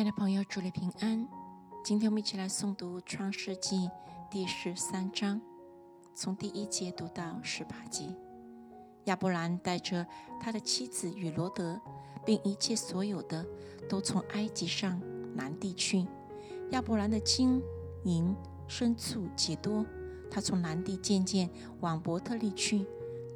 亲爱的朋友，祝你平安。今天我们一起来诵读《创世纪》第十三章，从第一节读到十八节。亚伯兰带着他的妻子与罗德，并一切所有的，都从埃及上南地去。亚伯兰的金银牲畜极多，他从南地渐渐往伯特利去。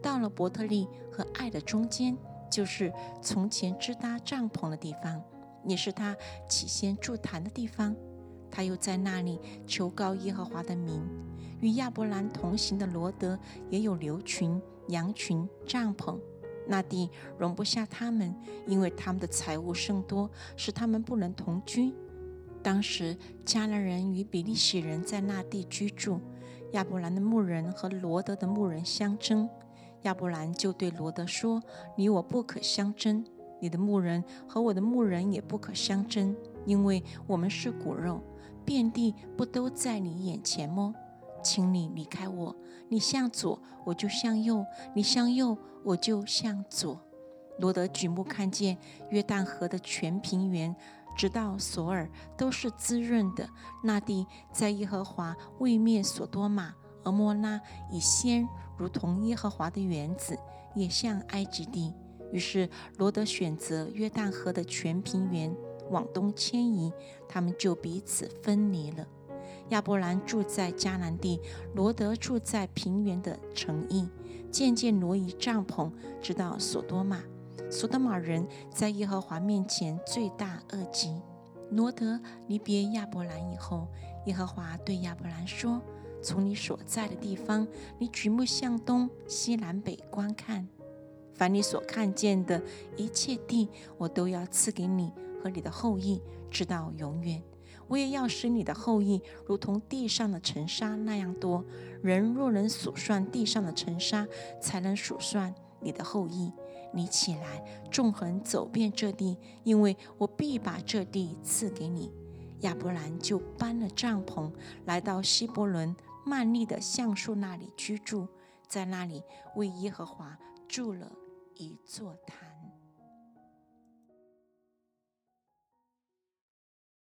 到了伯特利和爱的中间，就是从前支搭帐篷的地方，也是他起先筑坛的地方。他又在那里求告耶和华的名。与亚伯兰同行的罗德也有牛群、羊群、帐篷，那地容不下他们，因为他们的财物甚多，使他们不能同居。当时迦南人与比利洗人在那地居住，亚伯兰的牧人和罗德的牧人相争。亚伯兰就对罗德说：“你我不可相争，你的牧人和我的牧人也不可相争，因为我们是骨肉，遍地不都在你眼前么？请你离开我，你向左，我就向右；你向右，我就向左。”罗德举目看见约旦河的全平原，直到索尔，都是滋润的。那地在耶和华未灭所多玛。而摩拉以先如同耶和华的园子，也像埃及地。于是罗德选择约旦河的全平原往东迁移，他们就彼此分离了。亚伯兰住在迦南地，罗德住在平原的城邑，渐渐挪移帐篷，直到索多玛。索多玛人在耶和华面前罪大恶极。罗德离别亚伯兰以后，耶和华对亚伯兰说。从你所在的地方，你举目向东西南北观看，凡你所看见的一切地，我都要赐给你和你的后裔，直到永远。我也要使你的后裔如同地上的尘沙那样多。人若能数算地上的尘沙，才能数算你的后裔。你起来，纵横走遍这地，因为我必把这地赐给你。亚伯兰就搬了帐篷，来到希伯伦。曼利的橡树那里居住，在那里为耶和华筑了一座坛。